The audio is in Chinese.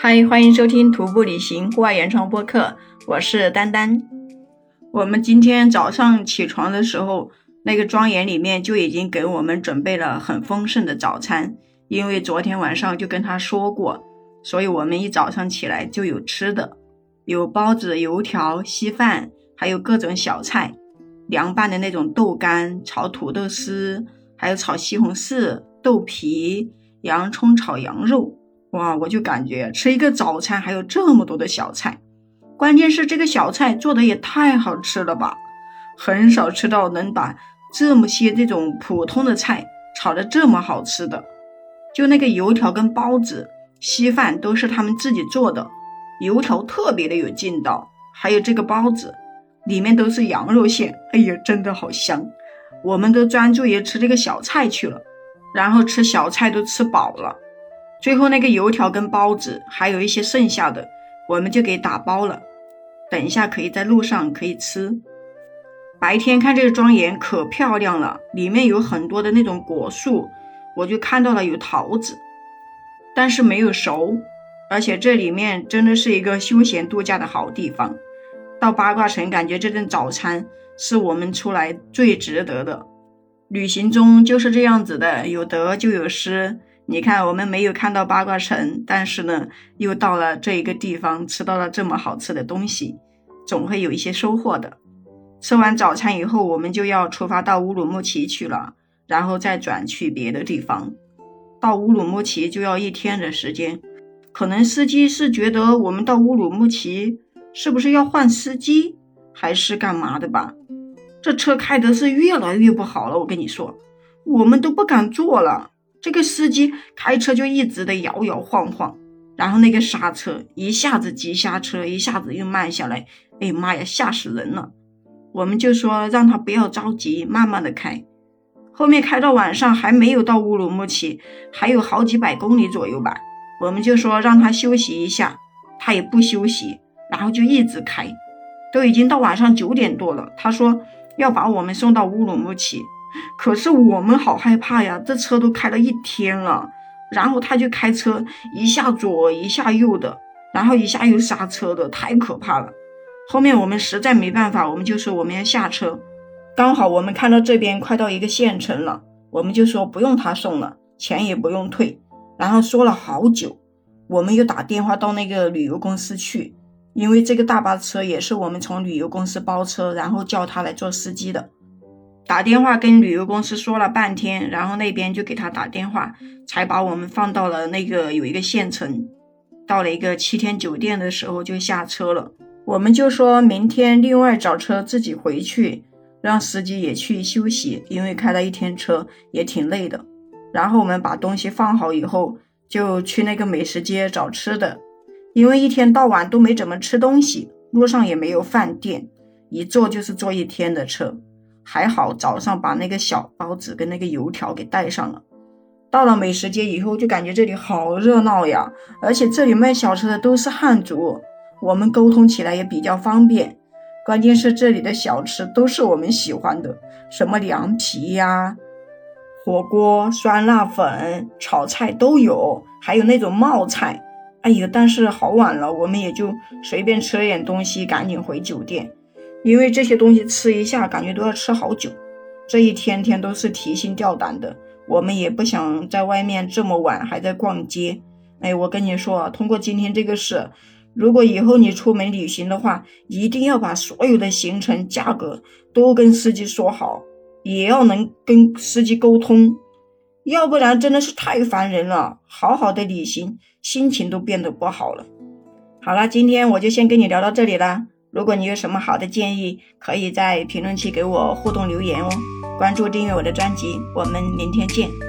嗨，欢迎收听徒步旅行户外原创播客，我是丹丹。我们今天早上起床的时候，那个庄园里面就已经给我们准备了很丰盛的早餐，因为昨天晚上就跟他说过，所以我们一早上起来就有吃的，有包子、油条、稀饭，还有各种小菜，凉拌的那种豆干、炒土豆丝，还有炒西红柿、豆皮、洋葱炒羊肉。哇，我就感觉吃一个早餐还有这么多的小菜，关键是这个小菜做的也太好吃了吧！很少吃到能把这么些这种普通的菜炒的这么好吃的。就那个油条跟包子、稀饭都是他们自己做的，油条特别的有劲道，还有这个包子里面都是羊肉馅，哎呀，真的好香！我们都专注于吃这个小菜去了，然后吃小菜都吃饱了。最后那个油条跟包子，还有一些剩下的，我们就给打包了，等一下可以在路上可以吃。白天看这个庄园可漂亮了，里面有很多的那种果树，我就看到了有桃子，但是没有熟。而且这里面真的是一个休闲度假的好地方。到八卦城，感觉这顿早餐是我们出来最值得的。旅行中就是这样子的，有得就有失。你看，我们没有看到八卦城，但是呢，又到了这一个地方，吃到了这么好吃的东西，总会有一些收获的。吃完早餐以后，我们就要出发到乌鲁木齐去了，然后再转去别的地方。到乌鲁木齐就要一天的时间，可能司机是觉得我们到乌鲁木齐是不是要换司机，还是干嘛的吧？这车开的是越来越不好了，我跟你说，我们都不敢坐了。这个司机开车就一直的摇摇晃晃，然后那个刹车一下子急刹车，一下子又慢下来，哎呀妈呀，吓死人了！我们就说让他不要着急，慢慢的开。后面开到晚上还没有到乌鲁木齐，还有好几百公里左右吧。我们就说让他休息一下，他也不休息，然后就一直开，都已经到晚上九点多了。他说要把我们送到乌鲁木齐。可是我们好害怕呀，这车都开了一天了，然后他就开车一下左一下右的，然后一下又刹车的，太可怕了。后面我们实在没办法，我们就说我们要下车。刚好我们看到这边快到一个县城了，我们就说不用他送了，钱也不用退。然后说了好久，我们又打电话到那个旅游公司去，因为这个大巴车也是我们从旅游公司包车，然后叫他来做司机的。打电话跟旅游公司说了半天，然后那边就给他打电话，才把我们放到了那个有一个县城，到了一个七天酒店的时候就下车了。我们就说明天另外找车自己回去，让司机也去休息，因为开了一天车也挺累的。然后我们把东西放好以后，就去那个美食街找吃的，因为一天到晚都没怎么吃东西，路上也没有饭店，一坐就是坐一天的车。还好早上把那个小包子跟那个油条给带上了。到了美食街以后，就感觉这里好热闹呀，而且这里卖小吃的都是汉族，我们沟通起来也比较方便。关键是这里的小吃都是我们喜欢的，什么凉皮呀、火锅、酸辣粉、炒菜都有，还有那种冒菜。哎呀，但是好晚了，我们也就随便吃了点东西，赶紧回酒店。因为这些东西吃一下，感觉都要吃好久，这一天天都是提心吊胆的。我们也不想在外面这么晚还在逛街。哎，我跟你说，通过今天这个事，如果以后你出门旅行的话，一定要把所有的行程、价格都跟司机说好，也要能跟司机沟通，要不然真的是太烦人了。好好的旅行，心情都变得不好了。好了，今天我就先跟你聊到这里了。如果你有什么好的建议，可以在评论区给我互动留言哦。关注订阅我的专辑，我们明天见。